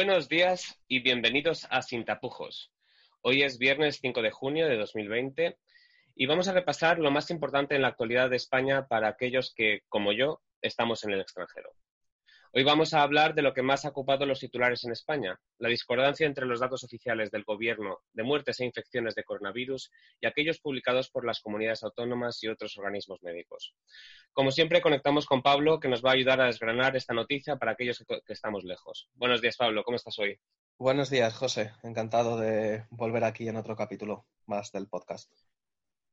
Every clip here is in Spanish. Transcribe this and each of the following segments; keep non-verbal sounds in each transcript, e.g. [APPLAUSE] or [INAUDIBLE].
Buenos días y bienvenidos a Sin Tapujos. Hoy es viernes 5 de junio de 2020 y vamos a repasar lo más importante en la actualidad de España para aquellos que, como yo, estamos en el extranjero. Hoy vamos a hablar de lo que más ha ocupado los titulares en España, la discordancia entre los datos oficiales del Gobierno de muertes e infecciones de coronavirus y aquellos publicados por las comunidades autónomas y otros organismos médicos. Como siempre, conectamos con Pablo, que nos va a ayudar a desgranar esta noticia para aquellos que, estamos lejos. Buenos días, Pablo. ¿Cómo estás hoy? Buenos días, José. Encantado de volver aquí en otro capítulo más del podcast.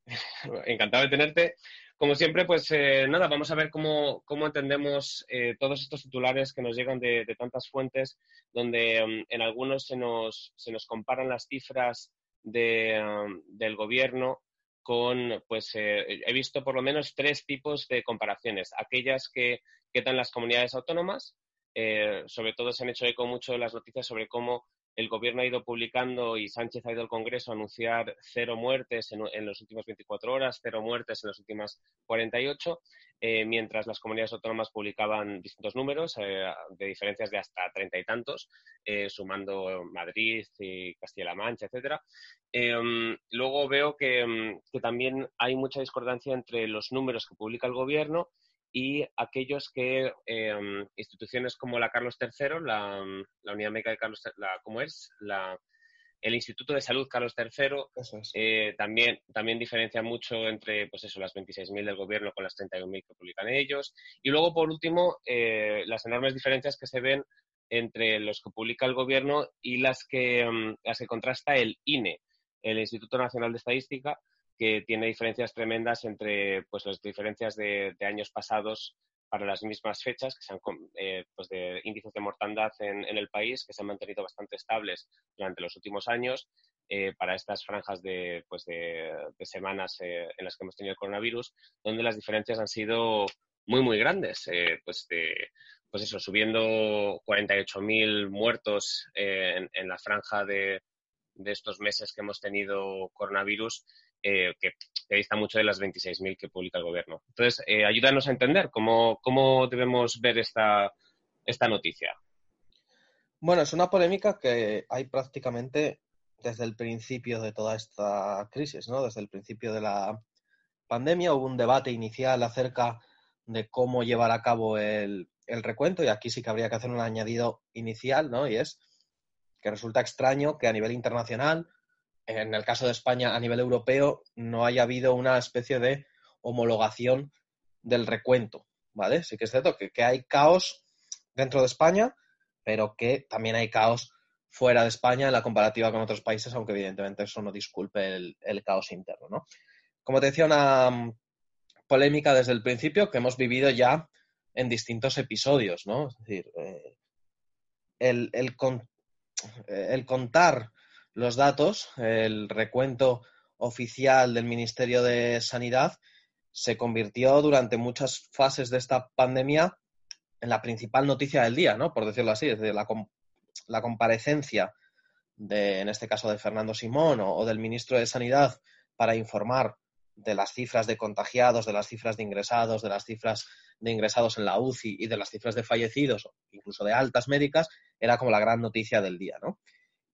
[LAUGHS] Encantado de tenerte. Como siempre, pues eh, nada, vamos a ver cómo, cómo entendemos eh, todos estos titulares que nos llegan de, de tantas fuentes, donde um, en algunos se nos, se nos comparan las cifras de, um, del gobierno con, pues eh, he visto por lo menos tres tipos de comparaciones. Aquellas que, dan las comunidades autónomas, sobre todo se han hecho eco mucho las noticias sobre cómo el gobierno ha ido publicando y Sánchez ha ido al Congreso a anunciar cero muertes en, en los últimos 24 horas, cero muertes en las últimas 48, eh, mientras las comunidades autónomas publicaban distintos números eh, de diferencias de hasta treinta y tantos, eh, sumando Madrid y Castilla-La Mancha, etcétera. Em, luego veo que, que también hay mucha discordancia entre los números que publica el gobierno y aquellos que eh, instituciones como la Carlos III, la, la Unidad Médica de Carlos la, ¿cómo es? La, el Instituto de Salud Carlos III es. eh, también, también diferencia mucho entre pues eso, las 26.000 del gobierno con las 31.000 que publican ellos. Y luego, por último, eh, las enormes diferencias que se ven entre los que publica el gobierno y las que, um, las que contrasta el INE, el Instituto Nacional de Estadística, que tiene diferencias tremendas entre pues, las diferencias de, de años pasados para las mismas fechas, que se han, eh, pues de índices de mortandad en, en, el país que se han mantenido bastante estables durante los últimos años eh, para estas franjas de, pues de, de semanas eh, en las que hemos tenido el coronavirus, donde las diferencias han sido muy, muy grandes. Eh, pues, de, pues eso, subiendo 48.000 muertos en, en, la franja de, de estos meses que hemos tenido coronavirus, eh, que, dista mucho de las 26.000 que publica el gobierno. Entonces, eh, ayúdanos a entender cómo, cómo debemos ver esta, esta noticia. Bueno, es una polémica que hay prácticamente desde el principio de toda esta crisis, ¿no? Desde el principio de la pandemia hubo un debate inicial acerca de cómo llevar a cabo el, el recuento y aquí sí que habría que hacer un añadido inicial, ¿no? Y es que resulta extraño que a nivel internacional en el caso de España a nivel europeo no haya habido una especie de homologación del recuento, ¿vale? Sí que es cierto que, que, hay caos dentro de España, pero que también hay caos fuera de España en la comparativa con otros países, aunque evidentemente eso no disculpe el, caos interno, ¿no? Como te decía, una um, polémica desde el principio que hemos vivido ya en distintos episodios, ¿no? Es decir, eh, con, el contar los datos, el recuento oficial del Ministerio de Sanidad se convirtió durante muchas fases de esta pandemia en la principal noticia del día, ¿no? Por decirlo así, es la comparecencia de, en este caso, de Fernando Simón o, o, del ministro de Sanidad para informar de las cifras de contagiados, de las cifras de ingresados, de las cifras de ingresados en la UCI y de las cifras de fallecidos, incluso de altas médicas, era como la gran noticia del día, ¿no?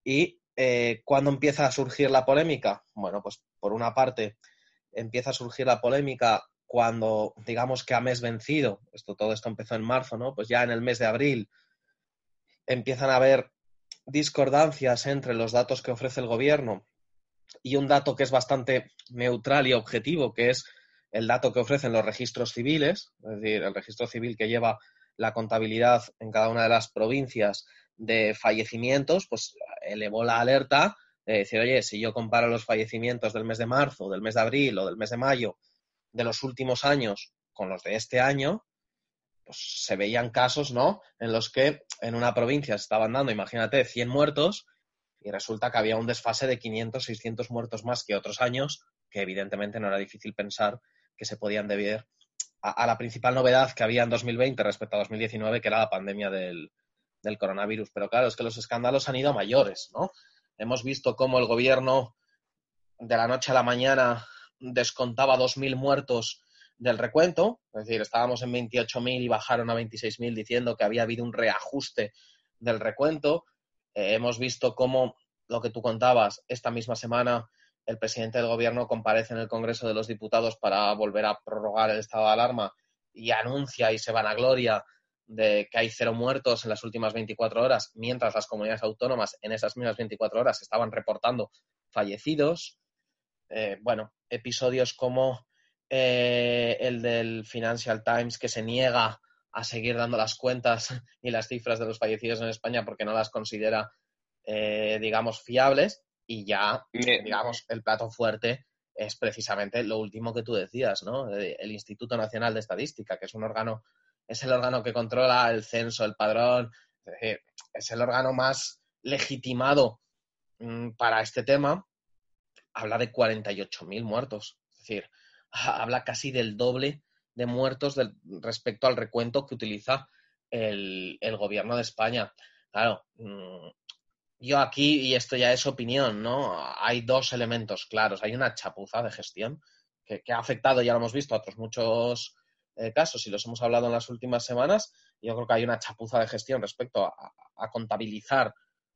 Y eh, ¿Cuándo empieza a surgir la polémica? Bueno, pues por una parte empieza a surgir la polémica cuando, digamos que a mes vencido, esto, todo esto empezó en marzo, ¿no? Pues ya en el mes de abril empiezan a haber discordancias entre los datos que ofrece el gobierno y un dato que es bastante neutral y objetivo, que es el dato que ofrecen los registros civiles, es decir, el registro civil que lleva la contabilidad en cada una de las provincias de fallecimientos, pues elevó la alerta de decir, oye, si yo comparo los fallecimientos del mes de marzo, del mes de abril o del mes de mayo de los últimos años con los de este año, pues se veían casos, ¿no? En los que en una provincia se estaban dando, imagínate, 100 muertos y resulta que había un desfase de 500, 600 muertos más que otros años, que evidentemente no era difícil pensar que se podían deber a, la principal novedad que había en 2020 respecto a 2019, que era la pandemia del, del coronavirus. Pero claro, es que los escándalos han ido mayores, ¿no? Hemos visto cómo el gobierno de la noche a la mañana descontaba 2.000 muertos del recuento, es decir, estábamos en 28.000 y bajaron a 26.000 diciendo que había habido un reajuste del recuento. Eh, hemos visto cómo, lo que tú contabas, esta misma semana el presidente del gobierno comparece en el Congreso de los Diputados para volver a prorrogar el estado de alarma y anuncia y se van a gloria de que hay cero muertos en las últimas 24 horas, mientras las comunidades autónomas en esas mismas 24 horas estaban reportando fallecidos. Eh, bueno, episodios como eh, el del Financial Times que se niega a seguir dando las cuentas [LAUGHS] y las cifras de los fallecidos en España porque no las considera, eh, digamos, fiables. Y ya, digamos, el plato fuerte es precisamente lo último que tú decías, ¿no? El Instituto Nacional de Estadística, que es un órgano, es el órgano que controla el censo, el padrón, es el órgano más legitimado mm, para este tema, habla de 48.000 muertos. Es decir, [LAUGHS] habla casi del doble de muertos respecto al recuento que utiliza el, gobierno de España. Claro, mm, yo aquí, y esto ya es opinión, ¿no? Hay dos elementos claros. Hay una chapuza de gestión que, ha afectado, ya lo hemos visto, a otros muchos eh, casos y los hemos hablado en las últimas semanas. Yo creo que hay una chapuza de gestión respecto a contabilizar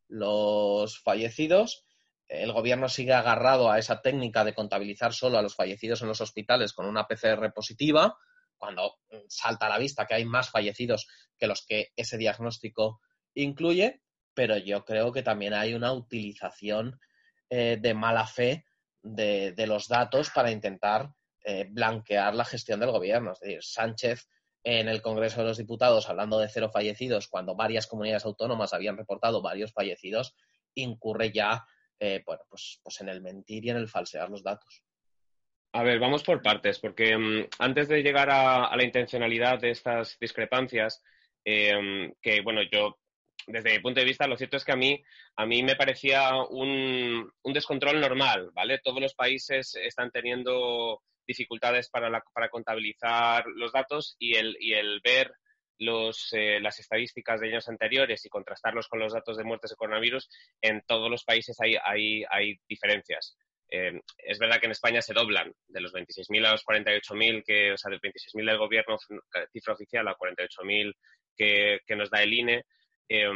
los fallecidos el gobierno sigue agarrado a esa técnica de contabilizar solo a los fallecidos en los hospitales con una PCR positiva, cuando salta a la vista que hay más fallecidos que los que ese diagnóstico incluye, pero yo creo que también hay una utilización eh, de mala fe de, los datos para intentar eh, blanquear la gestión del gobierno. Es decir, Sánchez en el Congreso de los Diputados hablando de cero fallecidos cuando varias comunidades autónomas habían reportado varios fallecidos, incurre ya eh, bueno, pues, pues en el mentir y en el falsear los datos. A ver, vamos por partes, porque mm, antes de llegar a, la intencionalidad de estas discrepancias, em, que bueno, yo desde mi punto de vista, lo cierto es que a mí, a mí me parecía un, descontrol normal, ¿vale? Todos los países están teniendo dificultades para, para contabilizar los datos y el, y el ver los, eh, las estadísticas de años anteriores y contrastarlos con los datos de muertes de coronavirus, en todos los países hay, hay, hay diferencias. Eh, es verdad que en España se doblan de los 26.000 a los 48.000, que, o sea, de 26.000 del gobierno, cifra oficial, a 48.000 que, que nos da el INE, eh,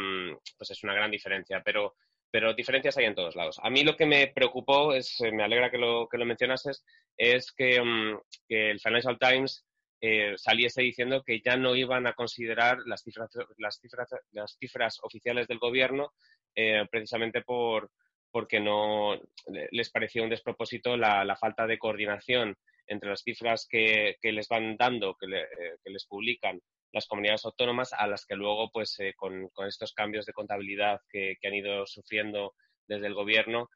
pues es una gran diferencia. Pero, pero diferencias hay en todos lados. A mí lo que me preocupó, es, me alegra que lo, que lo mencionases, es que, mm, que el Financial Times eh, saliese diciendo que ya no iban a considerar las cifras, las cifras, las cifras oficiales del gobierno eh, precisamente por, porque no les parecía un despropósito la, falta de coordinación entre las cifras que, les van dando, eh, que, les publican las comunidades autónomas, a las que luego, pues, con, estos cambios de contabilidad que, han ido sufriendo desde el gobierno,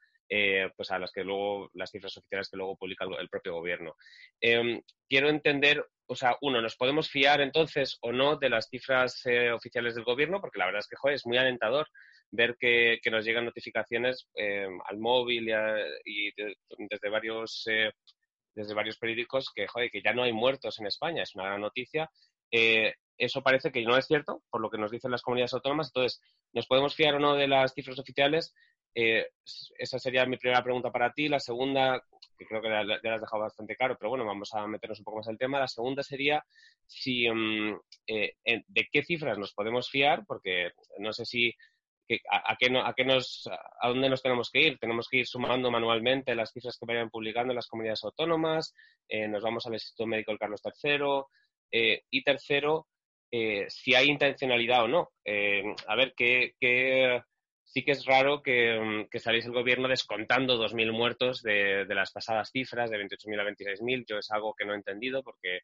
pues a las que luego las cifras oficiales que luego publica el propio gobierno. Em, quiero entender o sea, uno, ¿nos podemos fiar entonces o no de las cifras eh, oficiales del gobierno? Porque la verdad es que, joder, es muy alentador ver que, nos llegan notificaciones eh, al móvil y, desde varios eh, desde varios periódicos que, joder, que ya no hay muertos en España. Es una gran noticia. Eso parece que no es cierto, por lo que nos dicen las comunidades autónomas. Entonces, ¿nos podemos fiar o no de las cifras oficiales? esa sería mi primera pregunta para ti. La segunda, que creo que ya lo has dejado bastante claro, pero bueno, vamos a meternos un poco más en el tema. La segunda sería si mm, eh, de qué cifras nos podemos fiar, porque no sé si a, qué a, qué nos, a dónde nos tenemos que ir. Tenemos que ir sumando manualmente las cifras que vayan publicando las comunidades autónomas, eh, nos vamos al Instituto Médico del Carlos III, eh, y tercero, si hay intencionalidad o no. a ver, ¿qué, qué, sí que es raro que, mm, que el gobierno descontando 2.000 muertos de, las pasadas cifras, de 28.000 a 26.000. Yo es algo que no he entendido porque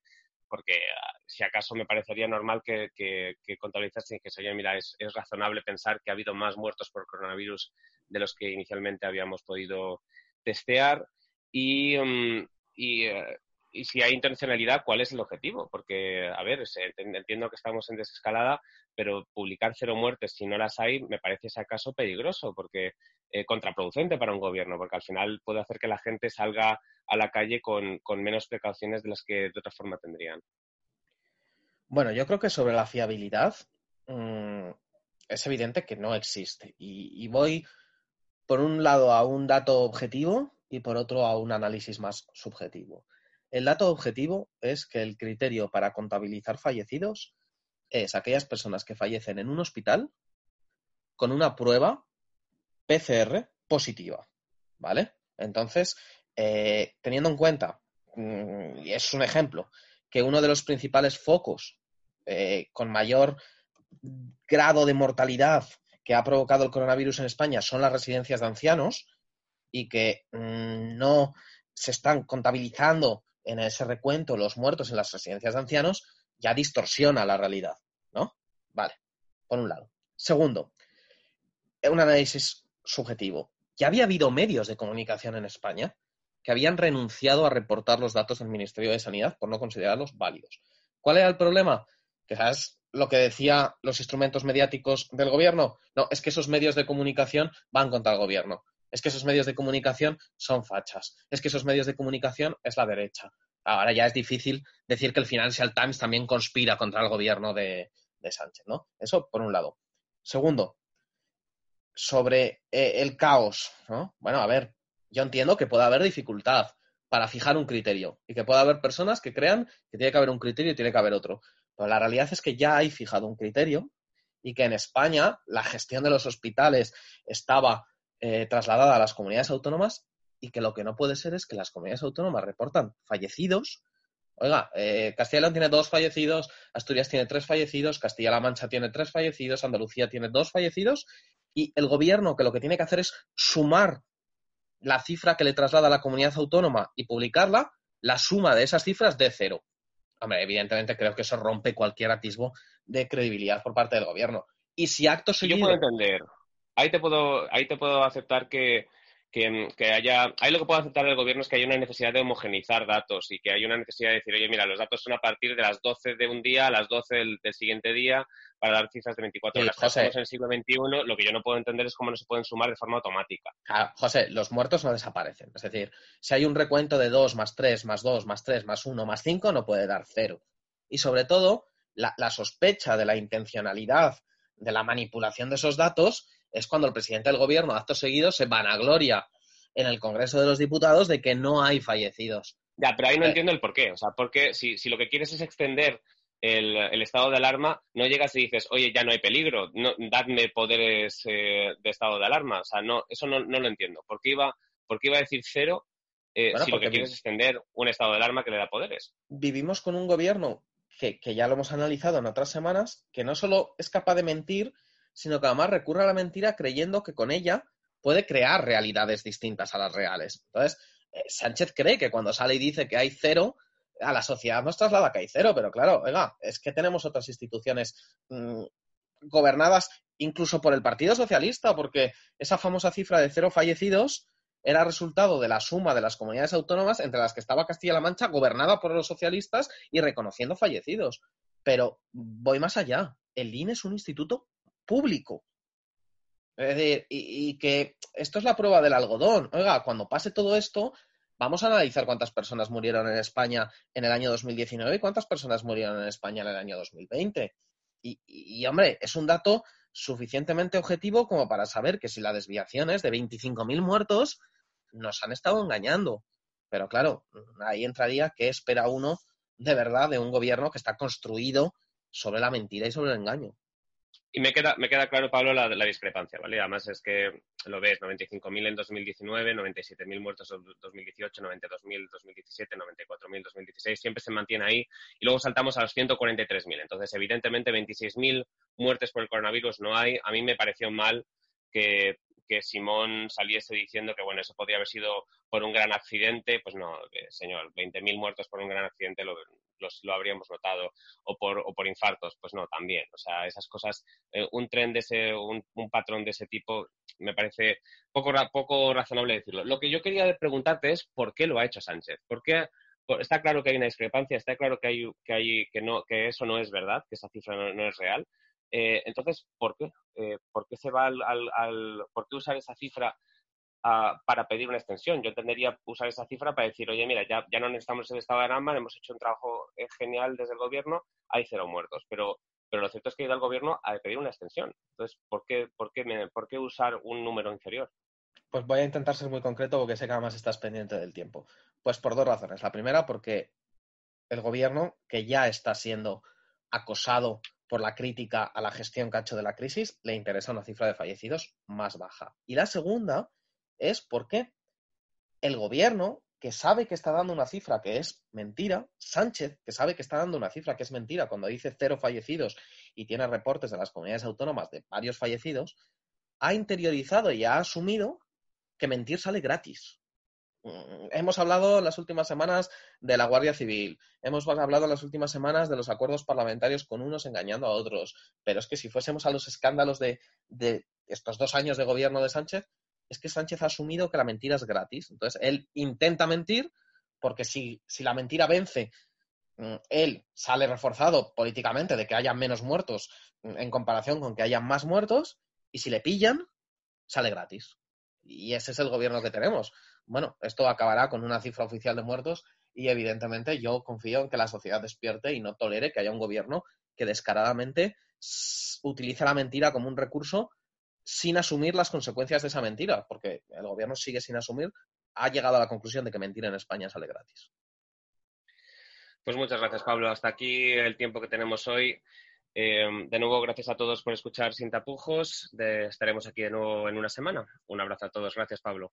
porque ah, si acaso me parecería normal que, que, que contabilizasen que se oye, mira, es, es, razonable pensar que ha habido más muertos por coronavirus de los que inicialmente habíamos podido testear y, um, y, uh, y, si hay intencionalidad, ¿cuál es el objetivo? Porque, a ver, entiendo que estamos en desescalada, pero publicar cero muertes si no las hay me parece si acaso peligroso, porque eh, contraproducente para un gobierno, porque al final puede hacer que la gente salga a la calle con, menos precauciones de las que de otra forma tendrían. Bueno, yo creo que sobre la fiabilidad mmm, es evidente que no existe. Y, voy, por un lado, a un dato objetivo y por otro a un análisis más subjetivo. El dato objetivo es que el criterio para contabilizar fallecidos es aquellas personas que fallecen en un hospital con una prueba PCR positiva. ¿Vale? Entonces, eh, teniendo en cuenta, mm, y es un ejemplo, que uno de los principales focos eh, con mayor grado de mortalidad que ha provocado el coronavirus en España son las residencias de ancianos y que mmm, no se están contabilizando en ese recuento los muertos en las residencias de ancianos, ya distorsiona la realidad, ¿no? Vale, por un lado. Segundo, un análisis subjetivo. Ya había habido medios de comunicación en España que habían renunciado a reportar los datos del Ministerio de Sanidad por no considerarlos válidos. ¿Cuál era el problema? Sabes lo que decía los instrumentos mediáticos del gobierno. No, es que esos medios de comunicación van contra el gobierno. Es que esos medios de comunicación son fachas. Es que esos medios de comunicación es la derecha. Ahora ya es difícil decir que el Financial Times también conspira contra el gobierno de, de Sánchez, ¿no? Eso por un lado. Segundo, sobre eh, el caos, ¿no? Bueno, a ver, yo entiendo que pueda haber dificultad para fijar un criterio y que pueda haber personas que crean que tiene que haber un criterio y tiene que haber otro. Pero la realidad es que ya hay fijado un criterio y que en España la gestión de los hospitales estaba eh, trasladada a las comunidades autónomas y que lo que no puede ser es que las comunidades autónomas reportan fallecidos. Oiga, eh, Castilla y León tiene dos fallecidos, Asturias tiene tres fallecidos, Castilla-La Mancha tiene tres fallecidos, Andalucía tiene dos fallecidos y el gobierno que lo que tiene que hacer es sumar la cifra que le traslada a la comunidad autónoma y publicarla, la suma de esas cifras de cero. Hombre, evidentemente creo que eso rompe cualquier atisbo de credibilidad por parte del gobierno. Y si acto seguido... Yo puedo entender. Ahí te puedo, ahí te puedo aceptar que, que, que, haya... Ahí lo que puedo aceptar del gobierno es que hay una necesidad de homogenizar datos y que hay una necesidad de decir, oye, mira, los datos son a partir de las 12 de un día a las 12 del, del siguiente día para dar cifras de 24 horas. Sí, José, Estamos en el siglo XXI, lo que yo no puedo entender es cómo no se pueden sumar de forma automática. Claro, José, los muertos no desaparecen. Es decir, si hay un recuento de 2 más 3 más 2 más 3 más 1 más 5, no puede dar cero. Y sobre todo, la, la sospecha de la intencionalidad de la manipulación de esos datos es cuando el presidente del gobierno, acto seguido, se vanagloria en el Congreso de los Diputados de que no hay fallecidos. Ya, pero ahí no eh. entiendo el por qué. O sea, porque si, si lo que quieres es extender el, el, estado de alarma, no llegas y dices, oye, ya no hay peligro, no, dadme poderes eh, de estado de alarma. O sea, no, eso no, no lo entiendo. ¿Por qué iba, por qué iba a decir cero eh, bueno, si lo que quieres es extender un estado de alarma que le da poderes? Vivimos con un gobierno que, que ya lo hemos analizado en otras semanas, que no solo es capaz de mentir, sino que además recurre a la mentira creyendo que con ella puede crear realidades distintas a las reales. Entonces, eh, Sánchez cree que cuando sale y dice que hay cero, a la sociedad nos traslada que hay cero, pero claro, oiga, es que tenemos otras instituciones mmm, gobernadas incluso por el Partido Socialista, porque esa famosa cifra de cero fallecidos era resultado de la suma de las comunidades autónomas entre las que estaba Castilla-La Mancha, gobernada por los socialistas y reconociendo fallecidos. Pero voy más allá. El INE es un instituto público. Es decir, y, que esto es la prueba del algodón. Oiga, cuando pase todo esto, vamos a analizar cuántas personas murieron en España en el año 2019 y cuántas personas murieron en España en el año 2020. Y, y, y hombre, es un dato suficientemente objetivo como para saber que si la desviación es de 25.000 muertos, nos han estado engañando. Pero claro, ahí entraría qué espera uno de verdad de un gobierno que está construido sobre la mentira y sobre el engaño. Y me queda, me queda claro, Pablo, la, discrepancia, ¿vale? Además es que lo ves, 95.000 en 2019, 97.000 muertos en 2018, 92.000 2017, 94.000 2016, siempre se mantiene ahí y luego saltamos a los 143.000. Entonces, evidentemente, 26.000 muertes por el coronavirus no hay. A mí me pareció mal que, que Simón saliese diciendo que, bueno, eso podría haber sido por un gran accidente. Pues no, eh, señor, 20.000 muertos por un gran accidente lo, habríamos notado, o por, infartos, pues no, también. O sea, esas cosas, eh, un tren de ese, un, patrón de ese tipo, me parece poco, razonable decirlo. Lo que yo quería preguntarte es por qué lo ha hecho Sánchez. ¿Por qué? Está claro que hay una discrepancia, está claro que, hay, que eso no es verdad, que esa cifra no, es real. Eh, entonces, ¿por qué? ¿Por qué se va al, al, ¿Por qué usar esa cifra para pedir una extensión. Yo entendería usar esa cifra para decir, oye, mira, ya, no necesitamos el estado de alarma, hemos hecho un trabajo eh, genial desde el gobierno, hay cero muertos. Pero, pero lo cierto es que ha ido al gobierno a pedir una extensión. Entonces, ¿por qué, qué, por qué usar un número inferior? Pues voy a intentar ser muy concreto porque sé que además estás pendiente del tiempo. Pues por dos razones. La primera, porque el gobierno, que ya está siendo acosado por la crítica a la gestión cacho de la crisis, le interesa una cifra de fallecidos más baja. Y la segunda, es porque el gobierno, que sabe que está dando una cifra que es mentira, Sánchez, que sabe que está dando una cifra que es mentira cuando dice cero fallecidos y tiene reportes de las comunidades autónomas de varios fallecidos, ha interiorizado y ha asumido que mentir sale gratis. Mm, hemos hablado en las últimas semanas de la Guardia Civil, hemos hablado en las últimas semanas de los acuerdos parlamentarios con unos engañando a otros, pero es que si fuésemos a los escándalos de, estos dos años de gobierno de Sánchez, es que Sánchez ha asumido que la mentira es gratis. Entonces, él intenta mentir porque si, si la mentira vence, mm, él sale reforzado políticamente de que haya menos muertos mm, en comparación con que haya más muertos, y si le pillan, sale gratis. Y ese es el gobierno que tenemos. Bueno, esto acabará con una cifra oficial de muertos y evidentemente yo confío en que la sociedad despierte y no tolere que haya un gobierno que descaradamente utilice la mentira como un recurso sin asumir las consecuencias de esa mentira, porque el gobierno sigue sin asumir, ha llegado a la conclusión de que mentir en España sale gratis. Pues muchas gracias, Pablo. Hasta aquí el tiempo que tenemos hoy. Eh, de nuevo, gracias a todos por escuchar Sin Tapujos. estaremos aquí de nuevo en una semana. Un abrazo a todos. Gracias, Pablo.